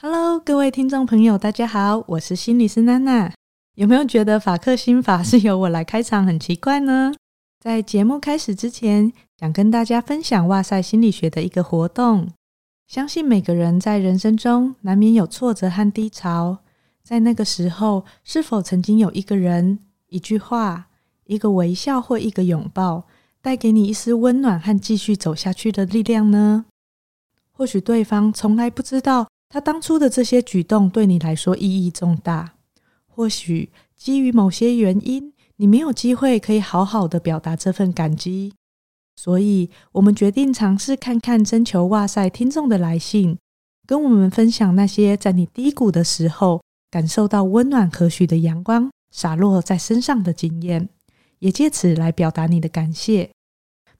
Hello，各位听众朋友，大家好，我是心理师娜娜。有没有觉得法克心法是由我来开场很奇怪呢？在节目开始之前，想跟大家分享哇塞心理学的一个活动。相信每个人在人生中难免有挫折和低潮，在那个时候，是否曾经有一个人、一句话、一个微笑或一个拥抱，带给你一丝温暖和继续走下去的力量呢？或许对方从来不知道。他当初的这些举动对你来说意义重大，或许基于某些原因，你没有机会可以好好的表达这份感激，所以我们决定尝试看看征求哇塞听众的来信，跟我们分享那些在你低谷的时候感受到温暖和煦的阳光洒落在身上的经验，也借此来表达你的感谢。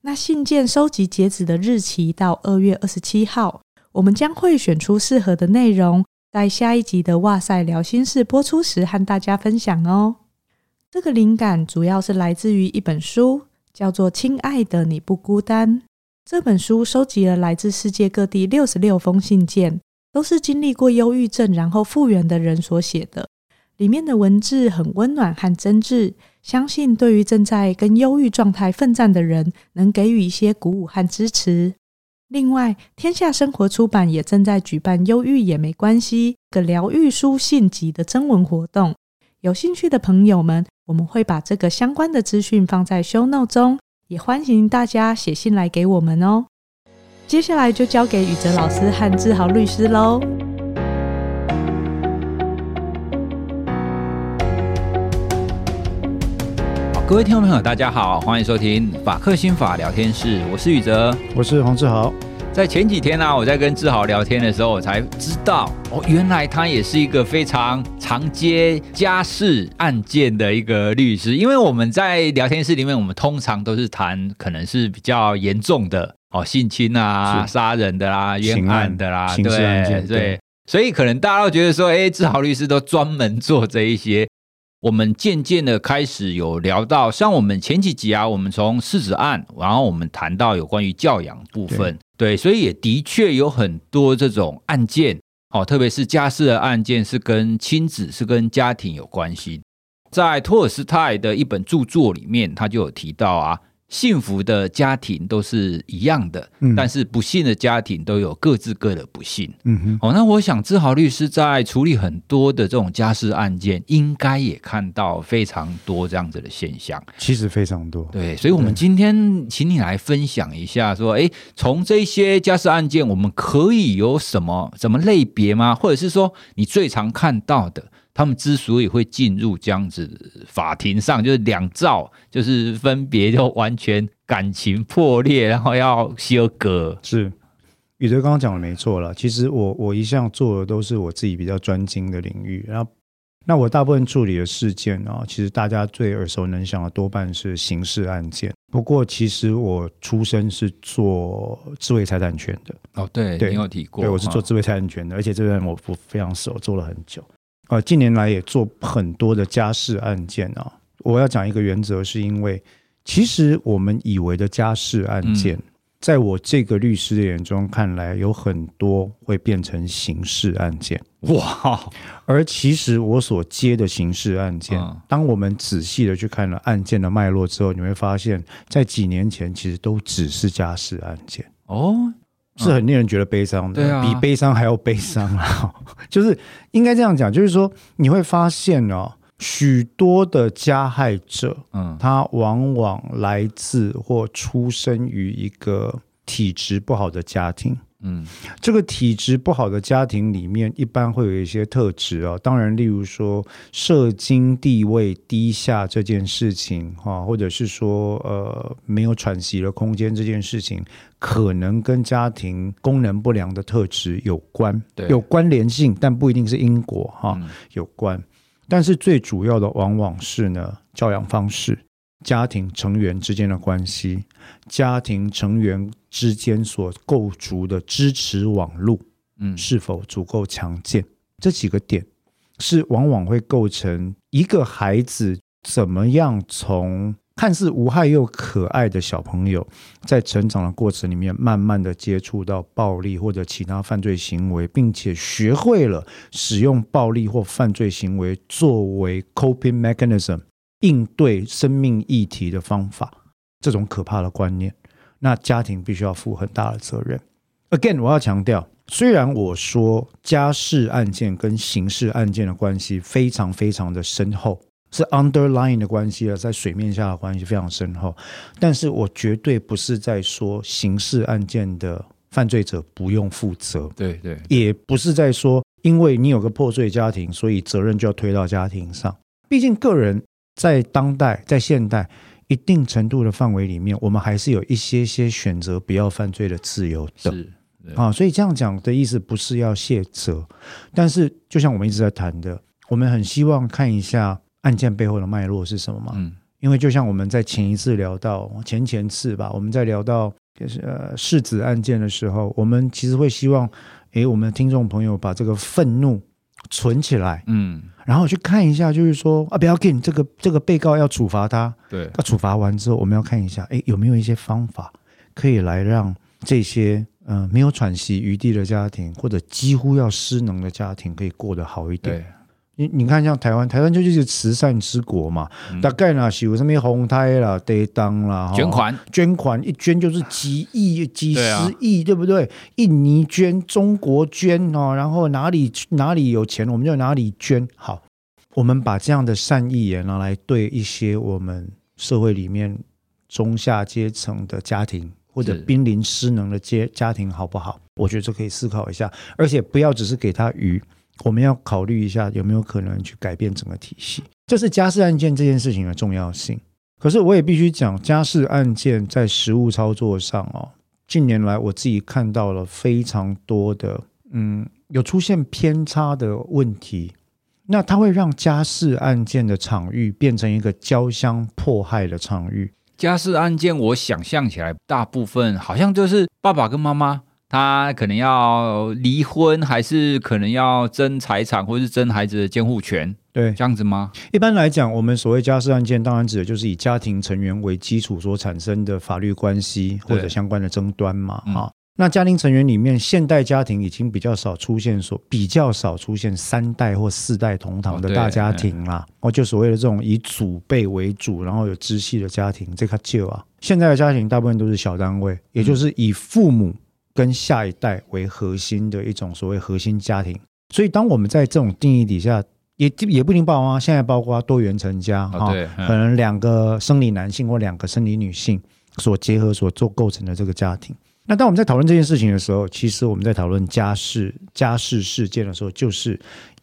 那信件收集截止的日期到二月二十七号。我们将会选出适合的内容，在下一集的哇塞聊心事播出时和大家分享哦。这个灵感主要是来自于一本书，叫做《亲爱的，你不孤单》。这本书收集了来自世界各地六十六封信件，都是经历过忧郁症然后复原的人所写的。里面的文字很温暖和真挚，相信对于正在跟忧郁状态奋战的人，能给予一些鼓舞和支持。另外，天下生活出版也正在举办“忧郁也没关系”的疗愈书信集的征文活动。有兴趣的朋友们，我们会把这个相关的资讯放在 show note 中，也欢迎大家写信来给我们哦。接下来就交给宇哲老师和志豪律师喽。各位听众朋友，大家好，欢迎收听法克心法聊天室，我是宇哲，我是黄志豪。在前几天呢、啊，我在跟志豪聊天的时候，我才知道哦，原来他也是一个非常常接家事案件的一个律师。因为我们在聊天室里面，我们通常都是谈可能是比较严重的哦，性侵啊、杀人的啦、啊、冤案的啦，对对，对，所以可能大家都觉得说，哎，志豪律师都专门做这一些。我们渐渐的开始有聊到，像我们前几集啊，我们从柿子案，然后我们谈到有关于教养部分，对，对，所以也的确有很多这种案件，哦，特别是家事的案件，是跟亲子、是跟家庭有关系。在托尔斯泰的一本著作里面，他就有提到啊。幸福的家庭都是一样的，嗯，但是不幸的家庭都有各自各的不幸。嗯哼，哦，那我想志豪律师在处理很多的这种家事案件，应该也看到非常多这样子的现象。其实非常多，对，所以，我们今天请你来分享一下，说，哎，从这些家事案件，我们可以有什么什么类别吗？或者是说，你最常看到的？他们之所以会进入这样子法庭上，就是两造，就是分别就完全感情破裂，然后要休割。是宇哲刚刚讲的没错了。其实我我一向做的都是我自己比较专精的领域。然后，那我大部分处理的事件啊，其实大家最耳熟能详的多半是刑事案件。不过，其实我出身是做智慧财产权的。哦，对，对，你有提过。对，我是做智慧财产权的，而且这边我我非常熟，做了很久。呃，近年来也做很多的家事案件啊。我要讲一个原则，是因为其实我们以为的家事案件，嗯、在我这个律师的眼中看来，有很多会变成刑事案件。哇！而其实我所接的刑事案件，嗯、当我们仔细的去看了案件的脉络之后，你会发现在几年前其实都只是家事案件哦。是很令人觉得悲伤的，啊、比悲伤还要悲伤啊！就是应该这样讲，就是说你会发现哦，许多的加害者，嗯，他往往来自或出生于一个体质不好的家庭。嗯，这个体质不好的家庭里面，一般会有一些特质啊。当然，例如说社经地位低下这件事情，哈，或者是说呃没有喘息的空间这件事情，可能跟家庭功能不良的特质有关，对，有关联性，但不一定是因果哈，有关。但是最主要的往往是呢，教养方式。家庭成员之间的关系，家庭成员之间所构筑的支持网络，嗯，是否足够强健？这几个点是往往会构成一个孩子怎么样从看似无害又可爱的小朋友，在成长的过程里面，慢慢的接触到暴力或者其他犯罪行为，并且学会了使用暴力或犯罪行为作为 coping mechanism 应对生命议题的方法，这种可怕的观念，那家庭必须要负很大的责任。Again，我要强调，虽然我说家事案件跟刑事案件的关系非常非常的深厚。是 underlying 的关系了，在水面下的关系非常深厚，但是我绝对不是在说刑事案件的犯罪者不用负责，对对，也不是在说因为你有个破碎家庭，所以责任就要推到家庭上。毕竟个人在当代、在现代一定程度的范围里面，我们还是有一些些选择不要犯罪的自由的。是啊，所以这样讲的意思不是要卸责，但是就像我们一直在谈的，我们很希望看一下。案件背后的脉络是什么嘛？嗯，因为就像我们在前一次聊到前前次吧，我们在聊到就是呃世子案件的时候，我们其实会希望，诶，我们的听众朋友把这个愤怒存起来，嗯，然后去看一下，就是说啊，不要紧，这个这个被告要处罚他，对，他处罚完之后，我们要看一下，诶，有没有一些方法可以来让这些嗯、呃、没有喘息余地的家庭，或者几乎要失能的家庭，可以过得好一点。对。你你看，像台湾，台湾就是慈善之国嘛，嗯、大概呢是有什么红胎啦、跌当啦，捐款捐款一捐就是几亿、几十亿，对，啊、对不对？印尼捐、中国捐哦，然后哪里哪里有钱，我们就哪里捐。好，我们把这样的善意也拿来对一些我们社会里面中下阶层的家庭或者濒临失能的家家庭，好不好？我觉得这可以思考一下，而且不要只是给他鱼。我们要考虑一下有没有可能去改变整个体系，这是家事案件这件事情的重要性。可是我也必须讲，家事案件在实务操作上哦，近年来我自己看到了非常多的，嗯，有出现偏差的问题。那它会让家事案件的场域变成一个交相迫害的场域。家事案件，我想象起来，大部分好像就是爸爸跟妈妈。他可能要离婚，还是可能要争财产，或是争孩子的监护权？对，这样子吗？一般来讲，我们所谓家事案件，当然指的就是以家庭成员为基础所产生的法律关系或者相关的争端嘛。哈、嗯，那家庭成员里面，现代家庭已经比较少出现所比较少出现三代或四代同堂的大家庭啦。哦，就所谓的这种以祖辈为主，然后有支系的家庭，这个就啊，现在的家庭大部分都是小单位，也就是以父母。跟下一代为核心的一种所谓核心家庭，所以当我们在这种定义底下，也也不一定包括现在包括多元成家哈，可能两个生理男性或两个生理女性所结合所做构成的这个家庭。那当我们在讨论这件事情的时候，其实我们在讨论家事家事事件的时候，就是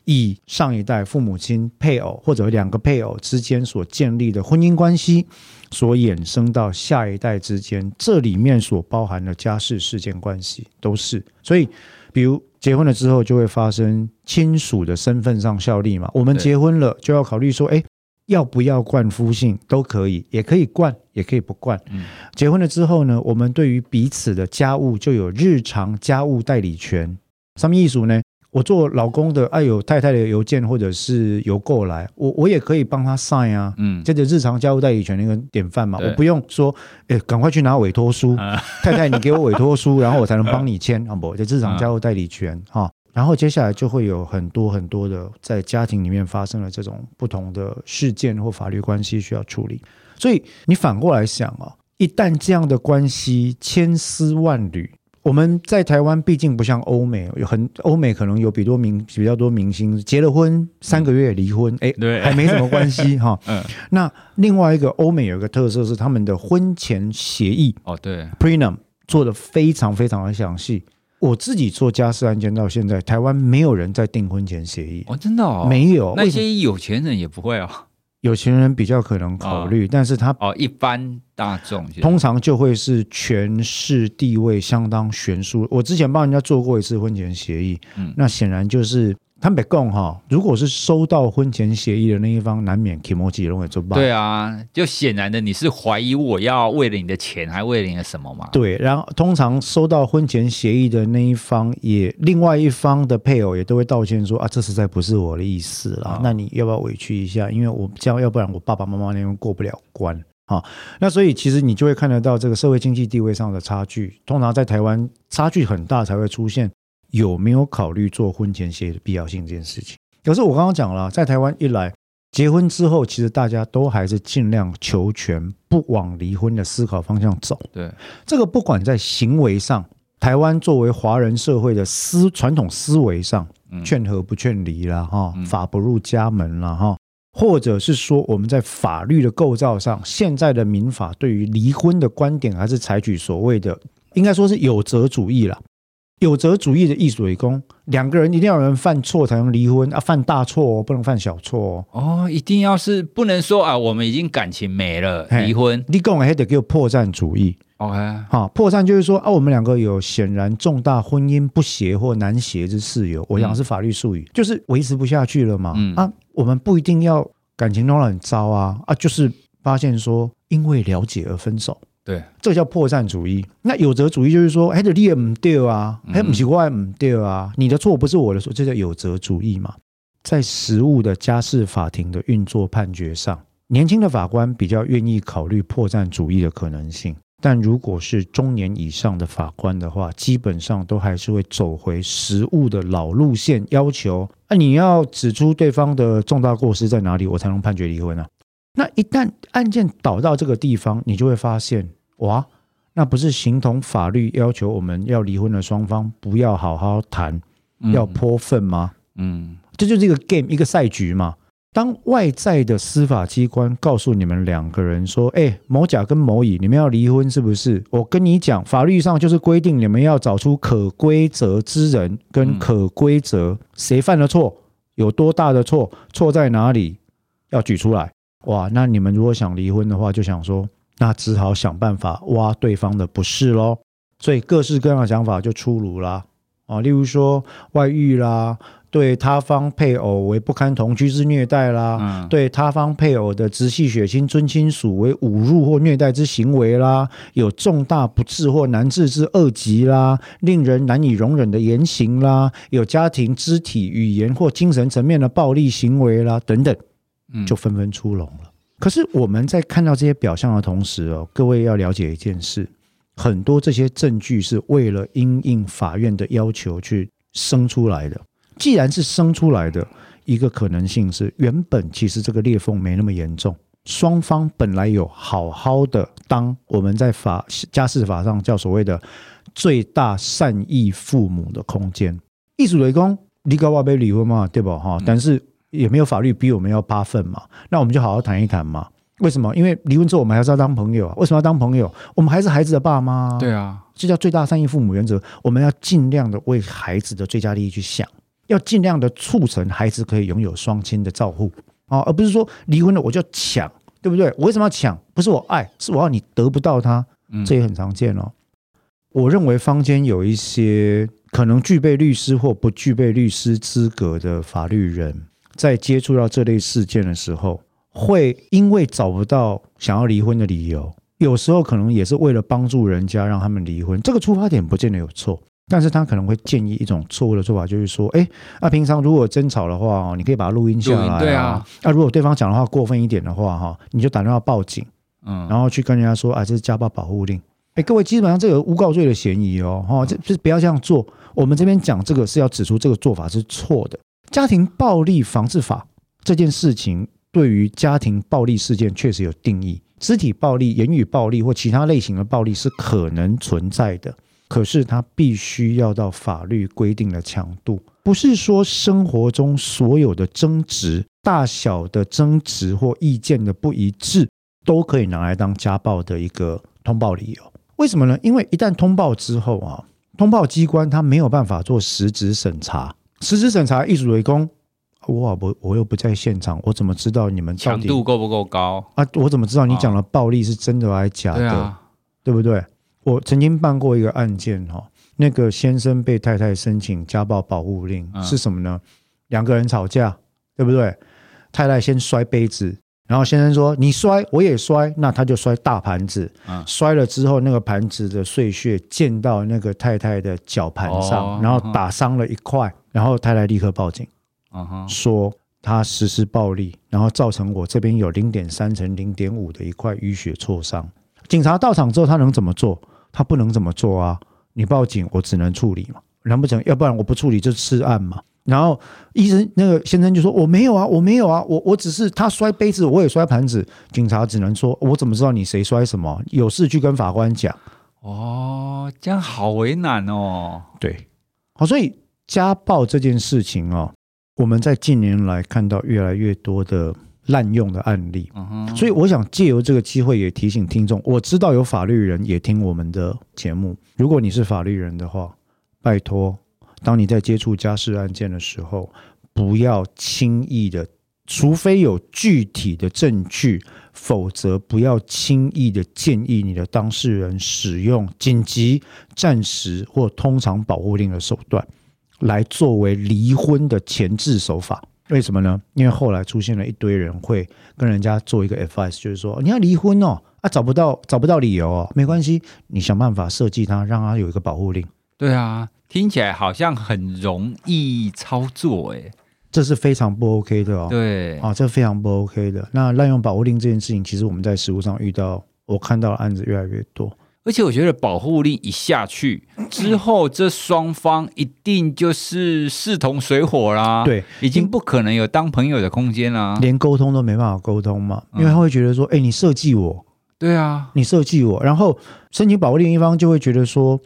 以上一代父母亲、配偶或者两个配偶之间所建立的婚姻关系。所衍生到下一代之间，这里面所包含的家事事件关系都是，所以，比如结婚了之后，就会发生亲属的身份上效力嘛。我们结婚了，就要考虑说，哎，要不要冠夫姓都可以，也可以冠，也可以不冠。嗯，结婚了之后呢，我们对于彼此的家务就有日常家务代理权。什么意思呢？我做老公的，哎、啊、有太太的邮件或者是邮购来，我我也可以帮他 sign 啊，嗯，这个日常家务代理权的一个典范嘛，我不用说，哎，赶快去拿委托书，啊、太太你给我委托书，然后我才能帮你签，好 不？这日常家务代理权哈、啊，然后接下来就会有很多很多的在家庭里面发生了这种不同的事件或法律关系需要处理，所以你反过来想啊，一旦这样的关系千丝万缕。我们在台湾毕竟不像欧美，有很欧美可能有比多明比较多明星结了婚三个月离婚，哎，对，还没什么关系 哈。嗯，那另外一个欧美有一个特色是他们的婚前协议哦，对，Prenum 做的非常非常的详细。我自己做家事案件到现在，台湾没有人在订婚前协议哦，真的哦，没有，那些有钱人也不会哦。有钱人比较可能考虑，哦、但是他哦，一般大众通常就会是权势地位相当悬殊。我之前帮人家做过一次婚前协议，嗯，那显然就是。坦白讲哈，如果是收到婚前协议的那一方，难免 kimochi 容易做爆。对啊，就显然的，你是怀疑我要为了你的钱，还为了你的什么嘛？对，然后通常收到婚前协议的那一方，也另外一方的配偶也都会道歉说啊，这实在不是我的意思啦。哦、那你要不要委屈一下？因为我这样，要不然我爸爸妈妈那边过不了关。好，那所以其实你就会看得到这个社会经济地位上的差距，通常在台湾差距很大才会出现有没有考虑做婚前协议的必要性这件事情。可是我刚刚讲了，在台湾一来结婚之后，其实大家都还是尽量求全，不往离婚的思考方向走。对，这个不管在行为上，台湾作为华人社会的思传统思维上，劝和不劝离了哈，法不入家门了哈。或者是说，我们在法律的构造上，现在的民法对于离婚的观点，还是采取所谓的，应该说是有责主义了。有责主义的意思为公，两个人一定要有人犯错才能离婚啊，犯大错哦，不能犯小错哦。哦，一定要是不能说啊，我们已经感情没了，离婚。你讲还得给我破绽主义。OK，好，破绽就是说啊，我们两个有显然重大婚姻不协或难协之事由，我讲的是法律术语，就是维持不下去了嘛。嗯啊。我们不一定要感情弄得很糟啊啊，就是发现说因为了解而分手，对，这个叫破绽主义。那有责主义就是说，哎，这你也不对啊，哎，不奇怪不对啊，你的错不是我的错，这叫有责主义嘛。在实务的家事法庭的运作判决上，年轻的法官比较愿意考虑破绽主义的可能性。但如果是中年以上的法官的话，基本上都还是会走回实务的老路线，要求啊，你要指出对方的重大过失在哪里，我才能判决离婚啊。那一旦案件导到这个地方，你就会发现，哇，那不是形同法律要求我们要离婚的双方不要好好谈，要泼粪吗？嗯，这就是一个 game，一个赛局嘛。当外在的司法机关告诉你们两个人说：“哎，某甲跟某乙，你们要离婚是不是？”我跟你讲，法律上就是规定你们要找出可归责之人跟可归责谁犯了错，有多大的错，错在哪里，要举出来。哇，那你们如果想离婚的话，就想说，那只好想办法挖对方的不是喽。所以各式各样的想法就出炉啦。啊，例如说外遇啦。对他方配偶为不堪同居之虐待啦，嗯、对他方配偶的直系血亲尊亲属为侮辱或虐待之行为啦，有重大不治或难治之恶疾啦，令人难以容忍的言行啦，有家庭肢体语言或精神层面的暴力行为啦，等等，就纷纷出笼了。嗯、可是我们在看到这些表象的同时哦，各位要了解一件事，很多这些证据是为了因应法院的要求去生出来的。既然是生出来的，一个可能性是，原本其实这个裂缝没那么严重，双方本来有好好的当我们在法家事法上叫所谓的最大善意父母的空间。意思雷公，你跟我被离婚嘛，对吧？哈，但是也没有法律逼我们要八份嘛，那我们就好好谈一谈嘛。为什么？因为离婚之后我们还是要当朋友啊。为什么要当朋友？我们还是孩子的爸妈。对啊，这叫最大善意父母原则。我们要尽量的为孩子的最佳利益去想。要尽量的促成孩子可以拥有双亲的照护啊，而不是说离婚了我就抢，对不对？我为什么要抢？不是我爱，是我要你得不到他，这也很常见哦。我认为坊间有一些可能具备律师或不具备律师资格的法律人，在接触到这类事件的时候，会因为找不到想要离婚的理由，有时候可能也是为了帮助人家让他们离婚，这个出发点不见得有错。但是他可能会建议一种错误的做法，就是说，哎，那平常如果争吵的话，你可以把它录音下来，对啊。那如果对方讲的话过分一点的话，哈，你就打电话报警，嗯，然后去跟人家说，啊，这是家暴保护令。哎，各位，基本上这个诬告罪的嫌疑哦，哈，这这不要这样做。我们这边讲这个是要指出这个做法是错的。家庭暴力防治法这件事情，对于家庭暴力事件确实有定义，肢体暴力、言语暴力或其他类型的暴力是可能存在的。可是它必须要到法律规定的强度，不是说生活中所有的争执、大小的争执或意见的不一致，都可以拿来当家暴的一个通报理由。为什么呢？因为一旦通报之后啊，通报机关他没有办法做实质审查，实质审查艺术为公，我我我又不在现场，我怎么知道你们强度够不够高啊？我怎么知道你讲的暴力是真的还是假的？对啊，对不对？我曾经办过一个案件哈，那个先生被太太申请家暴保护令是什么呢？两个人吵架，对不对？太太先摔杯子，然后先生说：“你摔，我也摔。”那他就摔大盘子，摔了之后，那个盘子的碎屑溅到那个太太的脚盘上，然后打伤了一块，然后太太立刻报警，说他实施暴力，然后造成我这边有零点三乘零点五的一块淤血挫伤。警察到场之后，他能怎么做？他不能怎么做啊！你报警，我只能处理嘛。难不成要不然我不处理就吃案嘛？然后医生那个先生就说：“我没有啊，我没有啊，我我只是他摔杯子，我也摔盘子。”警察只能说：“我怎么知道你谁摔什么？有事去跟法官讲。”哦，这样好为难哦。对，好，所以家暴这件事情哦，我们在近年来看到越来越多的滥用的案例。嗯哼，所以我想借由这个机会也提醒听众，我知道有法律人也听我们的节目，如果你是法律人的话。拜托，当你在接触家事案件的时候，不要轻易的，除非有具体的证据，否则不要轻易的建议你的当事人使用紧急、暂时或通常保护令的手段来作为离婚的前置手法。为什么呢？因为后来出现了一堆人会跟人家做一个 advice，就是说你要离婚哦，啊找不到找不到理由哦，没关系，你想办法设计它，让它有一个保护令。对啊。听起来好像很容易操作，哎，这是非常不 OK 的哦。对，啊，这非常不 OK 的。那滥用保护令这件事情，其实我们在实务上遇到，我看到的案子越来越多。而且我觉得保护令一下去之后，这双方一定就是势同水火啦。对，已经不可能有当朋友的空间啦，连沟通都没办法沟通嘛，因为他会觉得说，哎，你设计我，对啊，你设计我，然后申请保护令一方就会觉得说。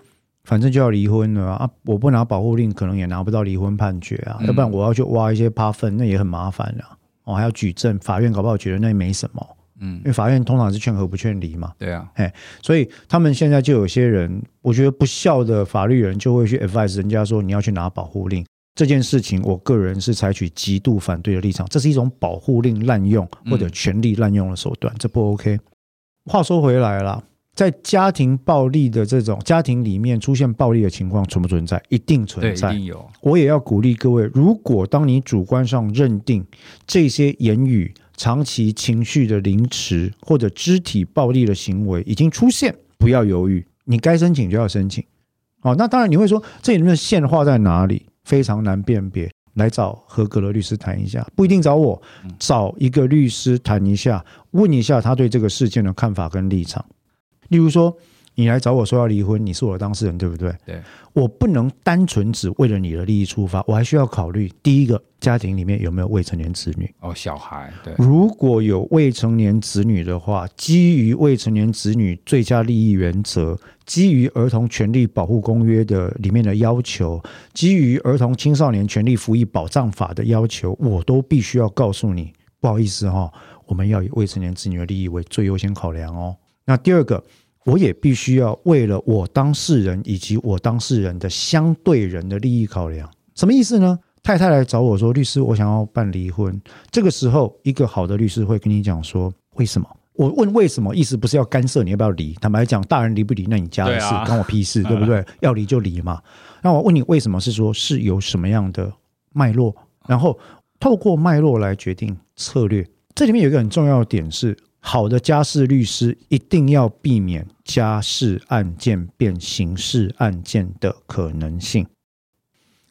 反正就要离婚了啊！我不拿保护令，可能也拿不到离婚判决啊。要不然我要去挖一些趴分，那也很麻烦啊。我还要举证，法院搞不好觉得那也没什么。嗯，因为法院通常是劝和不劝离嘛。对啊，哎，所以他们现在就有些人，我觉得不孝的法律人就会去 advise 人家说，你要去拿保护令这件事情，我个人是采取极度反对的立场。这是一种保护令滥用或者权力滥用的手段，这不 OK。话说回来了。在家庭暴力的这种家庭里面出现暴力的情况存不存在？一定存在，一定有。我也要鼓励各位，如果当你主观上认定这些言语、长期情绪的凌迟或者肢体暴力的行为已经出现，不要犹豫，你该申请就要申请。哦，那当然你会说，这里面的线画在哪里？非常难辨别，来找合格的律师谈一下，不一定找我，找一个律师谈一下，问一下他对这个事件的看法跟立场。例如说，你来找我说要离婚，你是我的当事人，对不对？对，我不能单纯只为了你的利益出发，我还需要考虑第一个，家庭里面有没有未成年子女？哦，小孩。对，如果有未成年子女的话，基于未成年子女最佳利益原则，基于儿童权利保护公约的里面的要求，基于儿童青少年权利服役保障法的要求，我都必须要告诉你，不好意思哈，我们要以未成年子女的利益为最优先考量哦。那第二个。我也必须要为了我当事人以及我当事人的相对人的利益考量，什么意思呢？太太来找我说，律师，我想要办离婚。这个时候，一个好的律师会跟你讲说，为什么？我问为什么，意思不是要干涉你要不要离。坦白讲，大人离不离，那你家的事，关我屁事，对不对？要离就离嘛。那我问你为什么？是说是有什么样的脉络，然后透过脉络来决定策略。这里面有一个很重要的点是。好的家事律师一定要避免家事案件变刑事案件的可能性。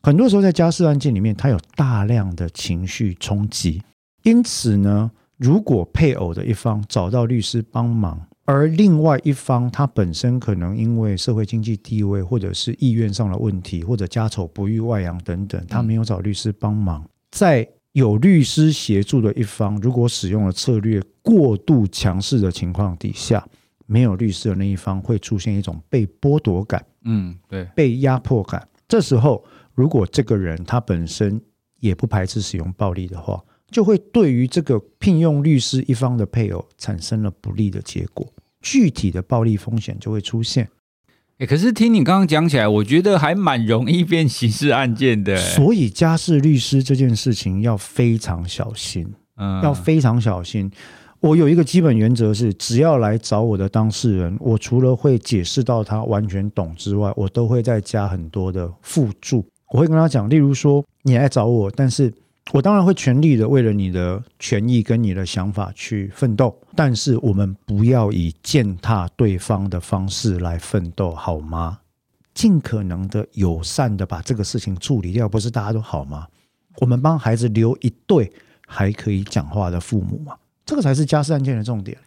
很多时候，在家事案件里面，他有大量的情绪冲击，因此呢，如果配偶的一方找到律师帮忙，而另外一方他本身可能因为社会经济地位或者是意愿上的问题，或者家丑不欲外扬等等，他没有找律师帮忙，在有律师协助的一方，如果使用了策略过度强势的情况底下，没有律师的那一方会出现一种被剥夺感，嗯，对，被压迫感。这时候，如果这个人他本身也不排斥使用暴力的话，就会对于这个聘用律师一方的配偶产生了不利的结果，具体的暴力风险就会出现。欸，可是听你刚刚讲起来，我觉得还蛮容易变刑事案件的。所以家事律师这件事情要非常小心，嗯，要非常小心。我有一个基本原则是，只要来找我的当事人，我除了会解释到他完全懂之外，我都会再加很多的附注。我会跟他讲，例如说，你来找我，但是。我当然会全力的为了你的权益跟你的想法去奋斗，但是我们不要以践踏对方的方式来奋斗，好吗？尽可能的友善的把这个事情处理掉，不是大家都好吗？我们帮孩子留一对还可以讲话的父母嘛？这个才是家事案件的重点。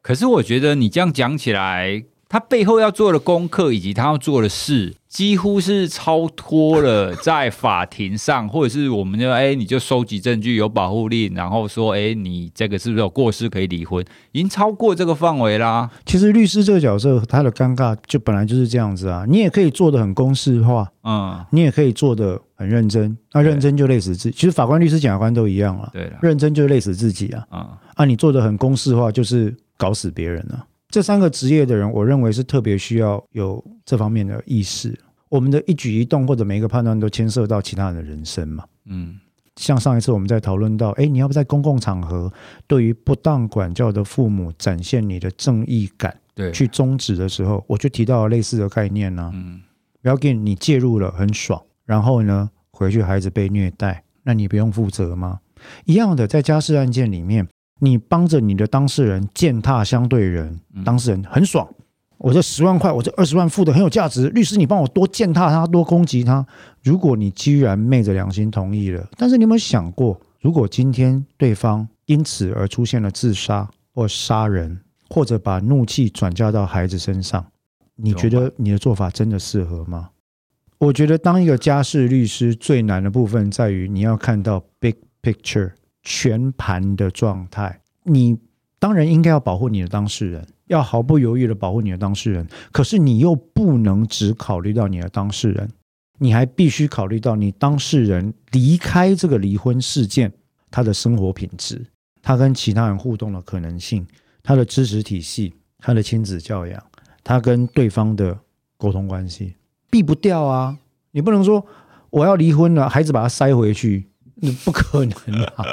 可是我觉得你这样讲起来，他背后要做的功课以及他要做的事。几乎是超脱了在法庭上，或者是我们就哎，你就收集证据，有保护令，然后说哎，你这个是不是有过失可以离婚？已经超过这个范围啦。其实律师这个角色，他的尴尬就本来就是这样子啊。你也可以做得很公式化，嗯，你也可以做得很认真。那认真就累死自己。其实法官、律师、检察官都一样了。对了，认真就累死自己啊。啊，啊，你做得很公式化，就是搞死别人了。这三个职业的人，我认为是特别需要有这方面的意识。我们的一举一动或者每一个判断都牵涉到其他人的人生嘛。嗯，像上一次我们在讨论到，哎，你要不在公共场合对于不当管教的父母展现你的正义感，对，去终止的时候，我就提到了类似的概念呢。嗯，不要给你介入了很爽，然后呢，回去孩子被虐待，那你不用负责吗？一样的，在家事案件里面，你帮着你的当事人践踏相对人，当事人很爽。我这十万块，我这二十万付的很有价值。律师，你帮我多践踏他，多攻击他。如果你居然昧着良心同意了，但是你有没有想过，如果今天对方因此而出现了自杀或杀人，或者把怒气转嫁到孩子身上，你觉得你的做法真的适合吗？我觉得当一个家事律师最难的部分在于你要看到 big picture 全盘的状态。你当然应该要保护你的当事人。要毫不犹豫的保护你的当事人，可是你又不能只考虑到你的当事人，你还必须考虑到你当事人离开这个离婚事件，他的生活品质，他跟其他人互动的可能性，他的知识体系，他的亲子教养，他跟对方的沟通关系，避不掉啊！你不能说我要离婚了，孩子把他塞回去，不可能啊！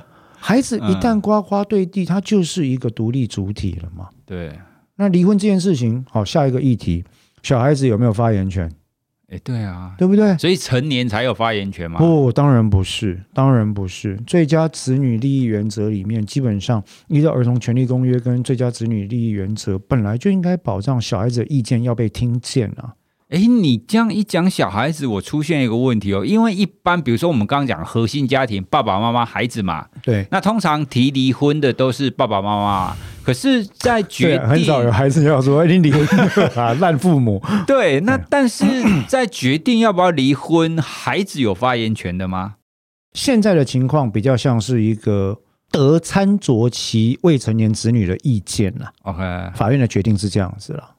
孩子一旦呱呱坠地，他就是一个独立主体了嘛。对，那离婚这件事情，好，下一个议题，小孩子有没有发言权？哎，对啊，对不对？所以成年才有发言权吗？不，当然不是，当然不是。最佳子女利益原则里面，基本上依照儿童权利公约跟最佳子女利益原则，本来就应该保障小孩子的意见要被听见啊。哎，你这样一讲小孩子，我出现一个问题哦。因为一般，比如说我们刚刚讲核心家庭，爸爸妈妈、孩子嘛，对，那通常提离婚的都是爸爸妈妈。可是，在决定很少有孩子要说你离婚啊，烂父母。对，那但是在决定要不要离婚，孩子有发言权的吗？现在的情况比较像是一个得参酌其未成年子女的意见了。OK，法院的决定是这样子了。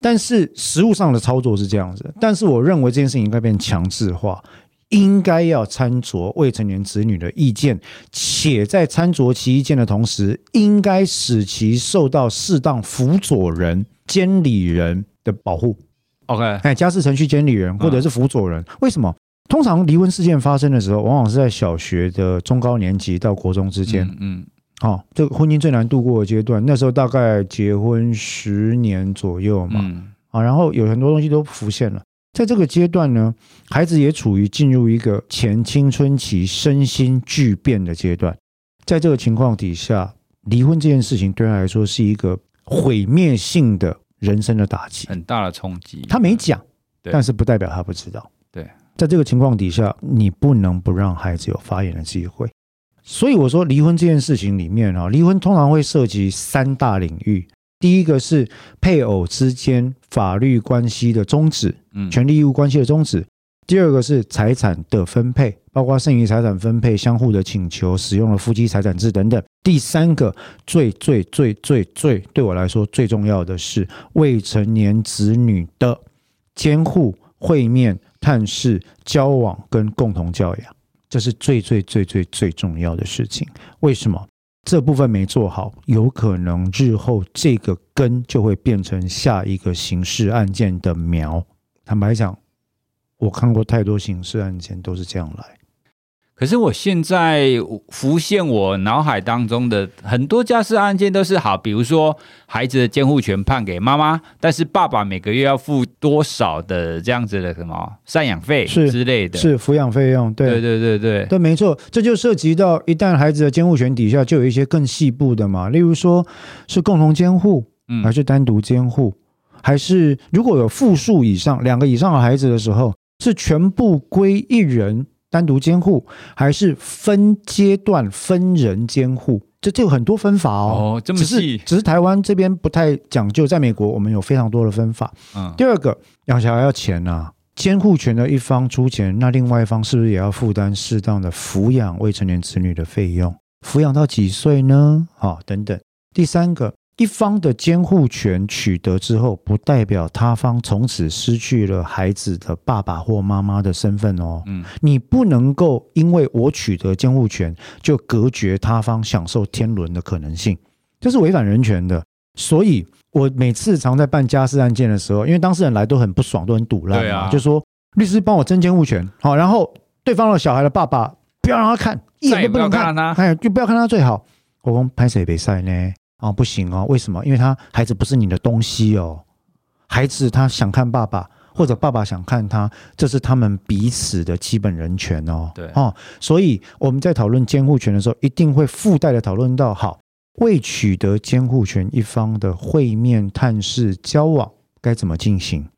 但是实务上的操作是这样子，但是我认为这件事情应该变强制化，应该要参酌未成年子女的意见，且在参酌其意见的同时，应该使其受到适当辅佐人、监理人的保护。OK，哎，家事程序监理人或者是辅佐人，为什么？通常离婚事件发生的时候，往往是在小学的中高年级到国中之间。嗯。好、哦，这个婚姻最难度过的阶段，那时候大概结婚十年左右嘛，嗯、啊，然后有很多东西都浮现了。在这个阶段呢，孩子也处于进入一个前青春期身心巨变的阶段。在这个情况底下，离婚这件事情对他来说是一个毁灭性的人生的打击，很大的冲击。他没讲，对但是不代表他不知道。对，在这个情况底下，你不能不让孩子有发言的机会。所以我说，离婚这件事情里面啊，离婚通常会涉及三大领域。第一个是配偶之间法律关系的终止，嗯，权利义务关系的终止。第二个是财产的分配，包括剩余财产分配、相互的请求、使用了夫妻财产制等等。第三个最最最最最对我来说最重要的是未成年子女的监护、会面、探视、交往跟共同教养。这是最最最最最重要的事情。为什么这部分没做好？有可能日后这个根就会变成下一个刑事案件的苗。坦白讲，我看过太多刑事案件都是这样来。可是我现在浮现我脑海当中的很多家事案件都是好，比如说孩子的监护权判给妈妈，但是爸爸每个月要付多少的这样子的什么赡养费之类的，是抚养费用，对。对对对对，对没错，这就涉及到一旦孩子的监护权底下就有一些更细部的嘛，例如说是共同监护，嗯。还是单独监护，还是如果有复数以上两个以上的孩子的时候，是全部归一人。单独监护，还是分阶段分人监护？这就有很多分法哦。哦，这么细，只是只是台湾这边不太讲究，在美国我们有非常多的分法。嗯，第二个养小孩要钱啊，监护权的一方出钱，那另外一方是不是也要负担适当的抚养未成年子女的费用？抚养到几岁呢？啊、哦，等等。第三个。一方的监护权取得之后，不代表他方从此失去了孩子的爸爸或妈妈的身份哦。嗯，你不能够因为我取得监护权，就隔绝他方享受天伦的可能性，这是违反人权的。所以，我每次常在办家事案件的时候，因为当事人来都很不爽，都很堵烂，对啊，就说律师帮我争监护权，好，然后对方的小孩的爸爸不要让他看，一眼都不能看，哎，就不要看他最好。我讲拍谁比赛呢？哦，不行哦，为什么？因为他孩子不是你的东西哦，孩子他想看爸爸，或者爸爸想看他，这是他们彼此的基本人权哦。对哦，所以我们在讨论监护权的时候，一定会附带的讨论到，好，未取得监护权一方的会面、探视、交往该怎么进行？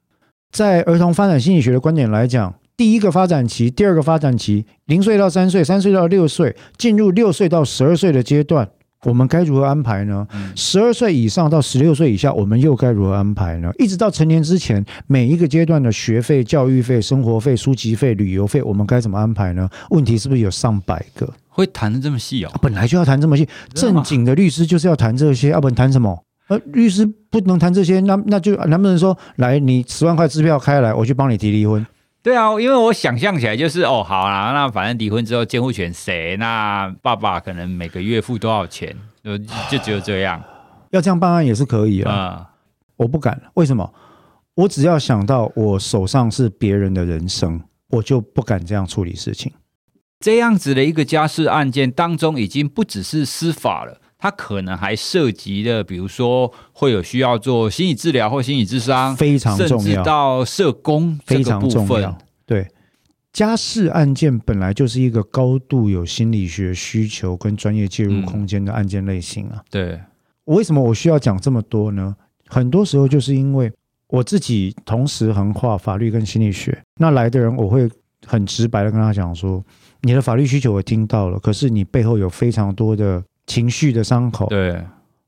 在儿童发展心理学的观点来讲，第一个发展期、第二个发展期，零岁到三岁、三岁到六岁，进入六岁到十二岁的阶段。我们该如何安排呢？十二岁以上到十六岁以下，我们又该如何安排呢？一直到成年之前，每一个阶段的学费、教育费、生活费、书籍费、旅游费，我们该怎么安排呢？问题是不是有上百个？会谈的这么细哦？本来就要谈这么细，正经的律师就是要谈这些，要不然谈什么？呃，律师不能谈这些，那那就能不能说，来，你十万块支票开来，我去帮你提离婚？对啊，因为我想象起来就是哦，好啦，那反正离婚之后监护权谁？那爸爸可能每个月付多少钱？就就只有这样，要这样办案也是可以啊。嗯、我不敢，为什么？我只要想到我手上是别人的人生，我就不敢这样处理事情。这样子的一个家事案件当中，已经不只是司法了，它可能还涉及的，比如说会有需要做心理治疗或心理智商，非常重要，甚至到社工这个部分，非常重要。对，家事案件本来就是一个高度有心理学需求跟专业介入空间的案件类型啊。嗯、对，为什么我需要讲这么多呢？很多时候就是因为我自己同时横跨法律跟心理学，那来的人我会很直白的跟他讲说，你的法律需求我听到了，可是你背后有非常多的情绪的伤口，对，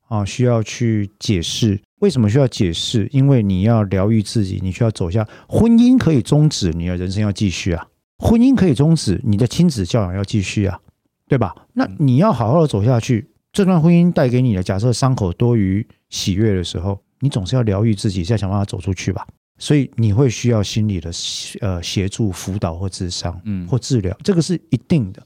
啊，需要去解释。为什么需要解释？因为你要疗愈自己，你需要走下婚姻可以终止，你的人生要继续啊；婚姻可以终止，你的亲子教养要继续啊，对吧？那你要好好的走下去。这段婚姻带给你的假设伤口多于喜悦的时候，你总是要疗愈自己，再想办法走出去吧。所以你会需要心理的呃协助、辅导或智商，嗯，或治疗，这个是一定的。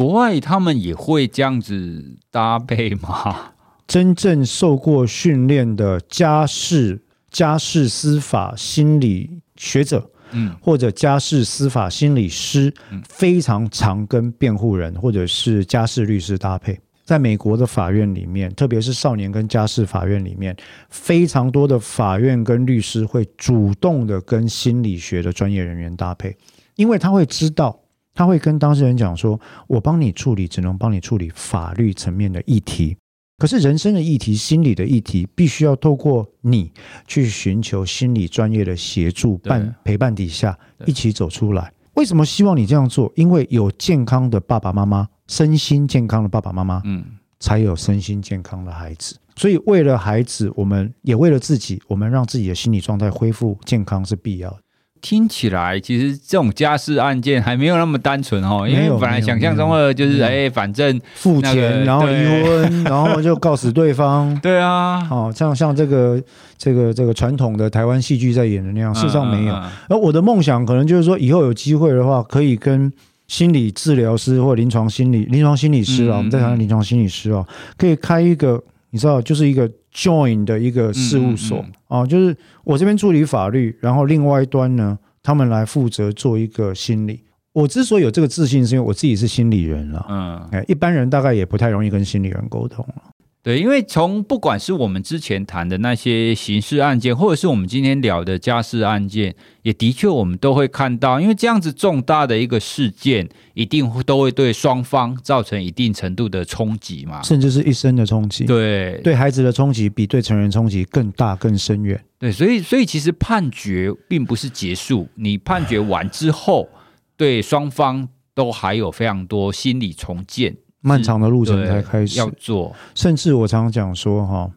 国外他们也会这样子搭配吗？真正受过训练的家事、家事司法心理学者，嗯，或者家事司法心理师，非常常跟辩护人或者是家事律师搭配。在美国的法院里面，特别是少年跟家事法院里面，非常多的法院跟律师会主动的跟心理学的专业人员搭配，因为他会知道，他会跟当事人讲说：“我帮你处理，只能帮你处理法律层面的议题。”可是人生的议题、心理的议题，必须要透过你去寻求心理专业的协助、伴陪伴底下一起走出来。为什么希望你这样做？因为有健康的爸爸妈妈，身心健康的爸爸妈妈，嗯，才有身心健康的孩子。所以为了孩子，我们也为了自己，我们让自己的心理状态恢复健康是必要的。听起来其实这种家事案件还没有那么单纯哦，因为本来想象中的就是哎，反正付钱然后离婚，然后就告死对方。对啊，哦，像像这个这个这个传统的台湾戏剧在演的那样，事实上没有。而我的梦想可能就是说，以后有机会的话，可以跟心理治疗师或临床心理临床心理师啊，我们在谈临床心理师啊，可以开一个你知道，就是一个 join 的一个事务所啊，就是我这边处理法律，然后另外一端呢，他们来负责做一个心理。我之所以有这个自信，是因为我自己是心理人了。嗯，哎，一般人大概也不太容易跟心理人沟通了。对，因为从不管是我们之前谈的那些刑事案件，或者是我们今天聊的家事案件，也的确我们都会看到，因为这样子重大的一个事件，一定都会对双方造成一定程度的冲击嘛，甚至是一生的冲击。对，对孩子的冲击比对成人冲击更大更深远。对，所以所以其实判决并不是结束，你判决完之后，对双方。都还有非常多心理重建漫长的路程才开始要做。甚至我常常讲说，哈，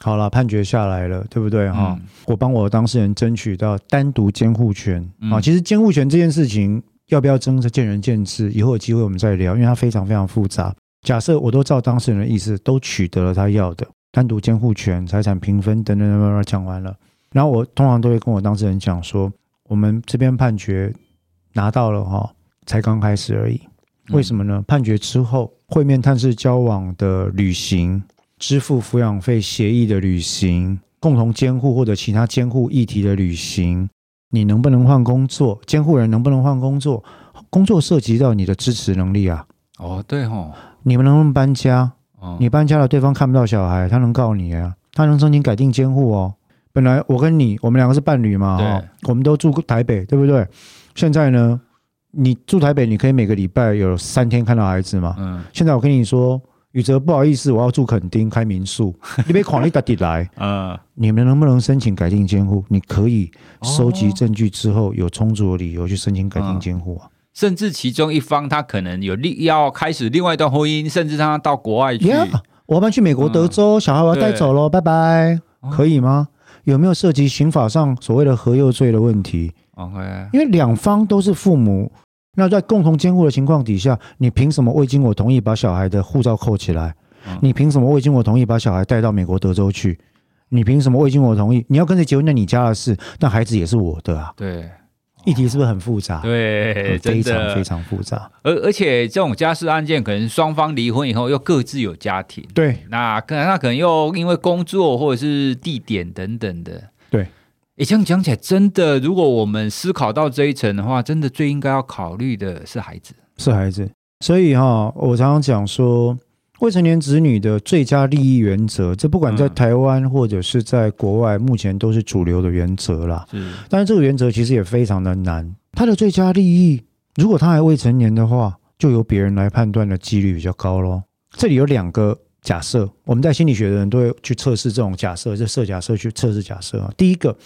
好了，判决下来了，对不对？哈、嗯，我帮我的当事人争取到单独监护权啊。其实监护权这件事情要不要争，是见仁见智，以后有机会我们再聊，因为它非常非常复杂。假设我都照当事人的意思，都取得了他要的单独监护权、财产平分等等等等，讲完了。然后我通常都会跟我当事人讲说，我们这边判决拿到了哈，才刚开始而已。为什么呢？判决之后，会面探视交往的履行、支付抚养费协议的履行、共同监护或者其他监护议题的履行，你能不能换工作？监护人能不能换工作？工作涉及到你的支持能力啊。哦，对哦。你们能不能搬家？你搬家了，对方看不到小孩，他能告你啊？他能申请改定监护哦。本来我跟你，我们两个是伴侣嘛，哈，我们都住台北，对不对？现在呢，你住台北，你可以每个礼拜有三天看到孩子嘛。嗯。现在我跟你说，宇哲，不好意思，我要住垦丁开民宿，你别狂力打底来。嗯。你们能不能申请改定监护？你可以收集证据之后，有充足的理由去申请改定监护啊。甚至其中一方他可能有另要开始另外一段婚姻，甚至他到国外去。Yeah, 我们去美国德州，嗯、小孩我要带走喽，拜拜，可以吗？有没有涉及刑法上所谓的合幼罪的问题？OK，因为两方都是父母，那在共同监护的情况底下，你凭什么未经我同意把小孩的护照扣起来？你凭什么未经我同意把小孩带到美国德州去？你凭什么未经我同意？你要跟谁结婚那你家的事，但孩子也是我的啊。对。议题是不是很复杂？对，非常非常复杂。而而且这种家事案件，可能双方离婚以后又各自有家庭。对，那可能他可能又因为工作或者是地点等等的。对，诶，这样讲起来，真的，如果我们思考到这一层的话，真的最应该要考虑的是孩子，是孩子。所以哈，我常常讲说。未成年子女的最佳利益原则，这不管在台湾或者是在国外，目前都是主流的原则啦。是，但是这个原则其实也非常的难。他的最佳利益，如果他还未成年的话，就由别人来判断的几率比较高咯。这里有两个。假设我们在心理学的人都会去测试这种假设，就设假设去测试假设啊。第一个，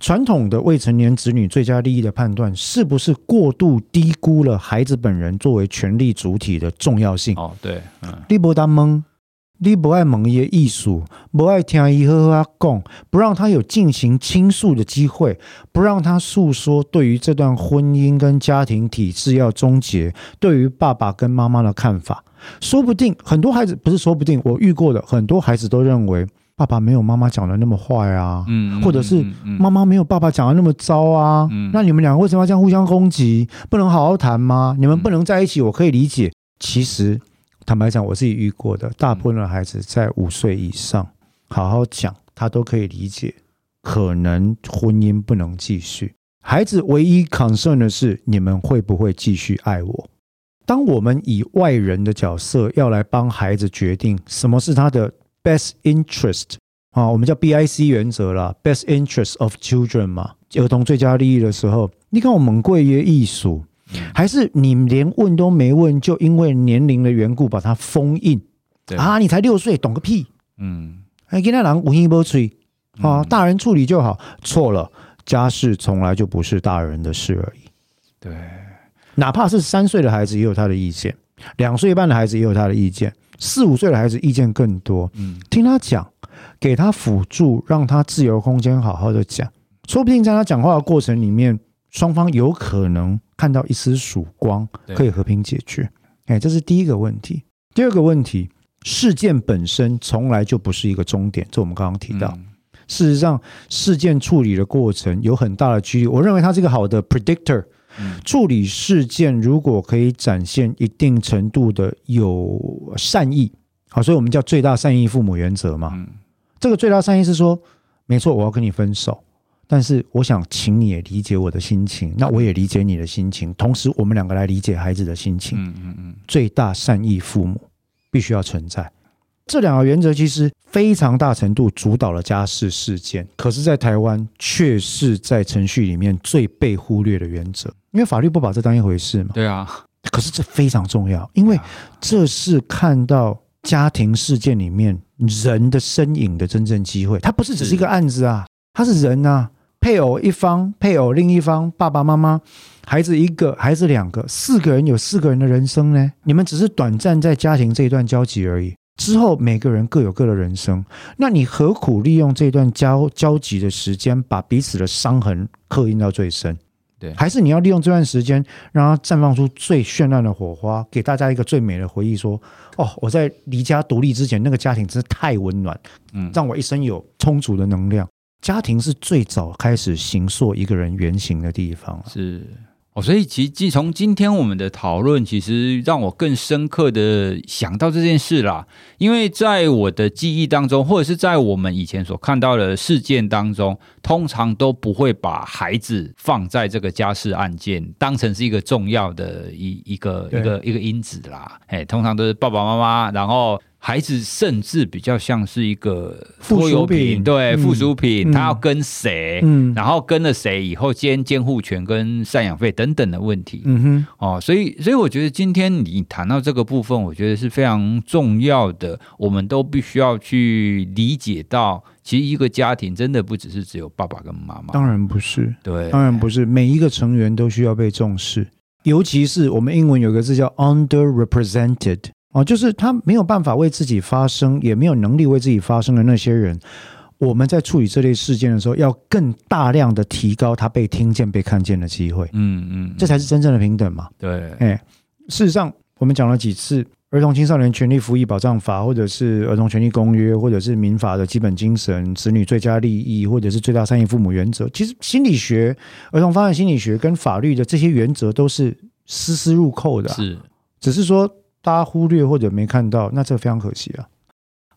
传统的未成年子女最佳利益的判断，是不是过度低估了孩子本人作为权利主体的重要性？哦，对，嗯，你不当懵，你不爱蒙耶艺术，不爱听伊呵呵讲，不让他有进行倾诉的机会，不让他诉说对于这段婚姻跟家庭体制要终结，对于爸爸跟妈妈的看法。说不定很多孩子不是说不定，我遇过的很多孩子都认为爸爸没有妈妈讲的那么坏啊，嗯，或者是妈妈没有爸爸讲的那么糟啊，嗯，那你们两个为什么要这样互相攻击？不能好好谈吗？你们不能在一起，我可以理解。其实坦白讲，我自己遇过的大部分的孩子在五岁以上，好好讲，他都可以理解，可能婚姻不能继续。孩子唯一 concern 的是你们会不会继续爱我。当我们以外人的角色要来帮孩子决定什么是他的 best interest 啊，我们叫 BIC 原则啦，best interest of children 嘛，儿童最佳利益的时候，你看我们贵约艺术，还是你连问都没问，就因为年龄的缘故把它封印？啊，你才六岁，懂个屁！嗯，哎，跟那人无心不吹啊，大人处理就好。错了，家事从来就不是大人的事而已。对。哪怕是三岁的孩子也有他的意见，两岁半的孩子也有他的意见，四五岁的孩子意见更多。嗯，听他讲，给他辅助，让他自由空间好好的讲，说不定在他讲话的过程里面，双方有可能看到一丝曙光，可以和平解决。哎，这是第一个问题。第二个问题，事件本身从来就不是一个终点，这我们刚刚提到。事实上，事件处理的过程有很大的几率，我认为它是一个好的 predictor。处理事件如果可以展现一定程度的有善意，好，所以我们叫最大善意父母原则嘛。这个最大善意是说，没错，我要跟你分手，但是我想请你也理解我的心情，那我也理解你的心情，同时我们两个来理解孩子的心情。嗯嗯嗯，最大善意父母必须要存在。这两个原则其实非常大程度主导了家事事件，可是，在台湾却是在程序里面最被忽略的原则，因为法律不把这当一回事嘛。对啊，可是这非常重要，因为这是看到家庭事件里面人的身影的真正机会。它不是只是一个案子啊，它是人啊。配偶一方，配偶另一方，爸爸妈妈，孩子一个，孩子两个，四个人有四个人的人生呢。你们只是短暂在家庭这一段交集而已，之后每个人各有各的人生。那你何苦利用这段交交集的时间，把彼此的伤痕刻印到最深？对，还是你要利用这段时间，让它绽放出最绚烂的火花，给大家一个最美的回忆。说，哦，我在离家独立之前，那个家庭真是太温暖，嗯，让我一生有充足的能量。家庭是最早开始形塑一个人原型的地方，是。哦，所以其实从今天我们的讨论，其实让我更深刻的想到这件事啦。因为在我的记忆当中，或者是在我们以前所看到的事件当中，通常都不会把孩子放在这个家事案件当成是一个重要的一一个一个一个因子啦。哎，通常都是爸爸妈妈，然后。孩子甚至比较像是一个附属品，对，嗯、附属品，他要跟谁，嗯，然后跟了谁以后，兼监护权跟赡养费等等的问题，嗯哼，哦，所以，所以我觉得今天你谈到这个部分，我觉得是非常重要的，我们都必须要去理解到，其实一个家庭真的不只是只有爸爸跟妈妈，当然不是，对，当然不是，每一个成员都需要被重视，尤其是我们英文有个字叫 underrepresented。哦，就是他没有办法为自己发声，也没有能力为自己发声的那些人，我们在处理这类事件的时候，要更大量的提高他被听见、被看见的机会。嗯嗯，这才是真正的平等嘛。对，哎，事实上，我们讲了几次《儿童青少年权利服役保障法》，或者是《儿童权利公约》，或者是民法的基本精神、子女最佳利益，或者是最大善意父母原则。其实，心理学、儿童发展心理学跟法律的这些原则都是丝丝入扣的啊。是，只是说。大家忽略或者没看到，那这非常可惜啊。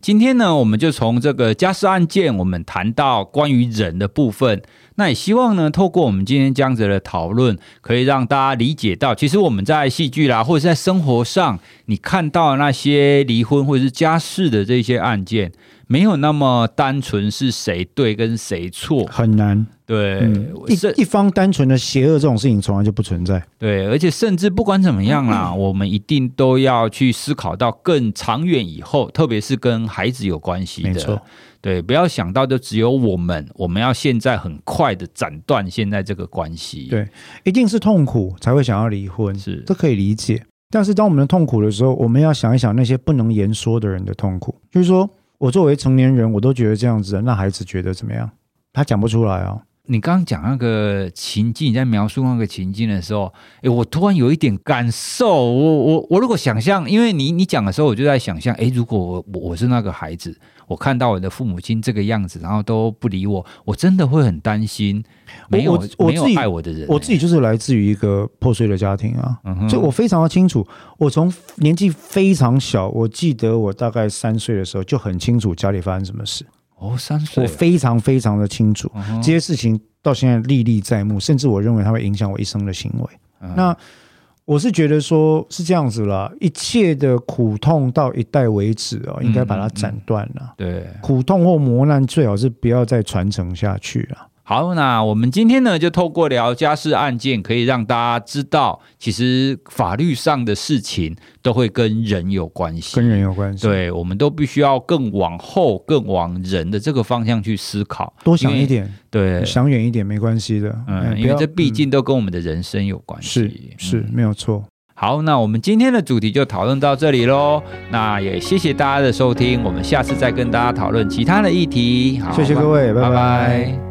今天呢，我们就从这个家事案件，我们谈到关于人的部分。那也希望呢，透过我们今天这样子的讨论，可以让大家理解到，其实我们在戏剧啦，或者在生活上，你看到那些离婚或者是家事的这些案件。没有那么单纯是谁对跟谁错，很难。对，嗯、一一方单纯的邪恶这种事情从来就不存在。对，而且甚至不管怎么样啦，嗯、我们一定都要去思考到更长远以后，特别是跟孩子有关系的。没错，对，不要想到就只有我们，我们要现在很快的斩断现在这个关系。对，一定是痛苦才会想要离婚，是这可以理解。但是当我们的痛苦的时候，我们要想一想那些不能言说的人的痛苦，就是说。我作为成年人，我都觉得这样子，那孩子觉得怎么样？他讲不出来啊、哦。你刚刚讲那个情境，你在描述那个情境的时候，诶，我突然有一点感受。我我我如果想象，因为你你讲的时候，我就在想象，诶，如果我我是那个孩子，我看到我的父母亲这个样子，然后都不理我，我真的会很担心。没有我我没有爱我的人，我自己就是来自于一个破碎的家庭啊，所以我非常的清楚。我从年纪非常小，我记得我大概三岁的时候就很清楚家里发生什么事。哦，三岁，我非常非常的清楚、嗯、这些事情，到现在历历在目，甚至我认为它会影响我一生的行为。嗯、那我是觉得说，是这样子啦，一切的苦痛到一代为止啊、哦，应该把它斩断了。对，苦痛或磨难最好是不要再传承下去了。好，那我们今天呢，就透过聊家事案件，可以让大家知道，其实法律上的事情都会跟人有关系，跟人有关系。对，我们都必须要更往后、更往人的这个方向去思考，多想一点，对，想远一点没关系的，嗯，因为这毕竟都跟我们的人生有关系，是、嗯、是，是没有错。好，那我们今天的主题就讨论到这里喽。那也谢谢大家的收听，我们下次再跟大家讨论其他的议题。好，谢谢各位，拜拜。拜拜。